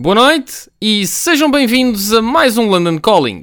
Boa noite e sejam bem-vindos a mais um London Calling.